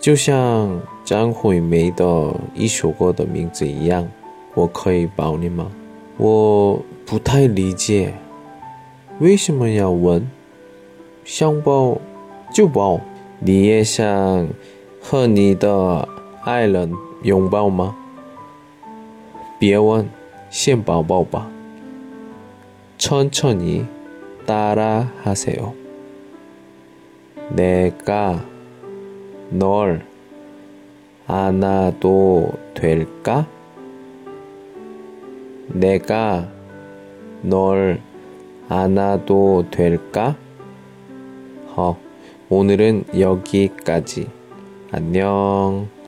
就像张惠妹的一首歌的名字一样，我可以抱你吗？我不太理解，为什么要问？想抱就抱。你也想和你的爱人拥抱吗？别问，先抱抱吧。천천히따라하세요。 내가 널 안아도 될까? 내가 널 안아도 될까? 어, 오늘은 여기까지. 안녕.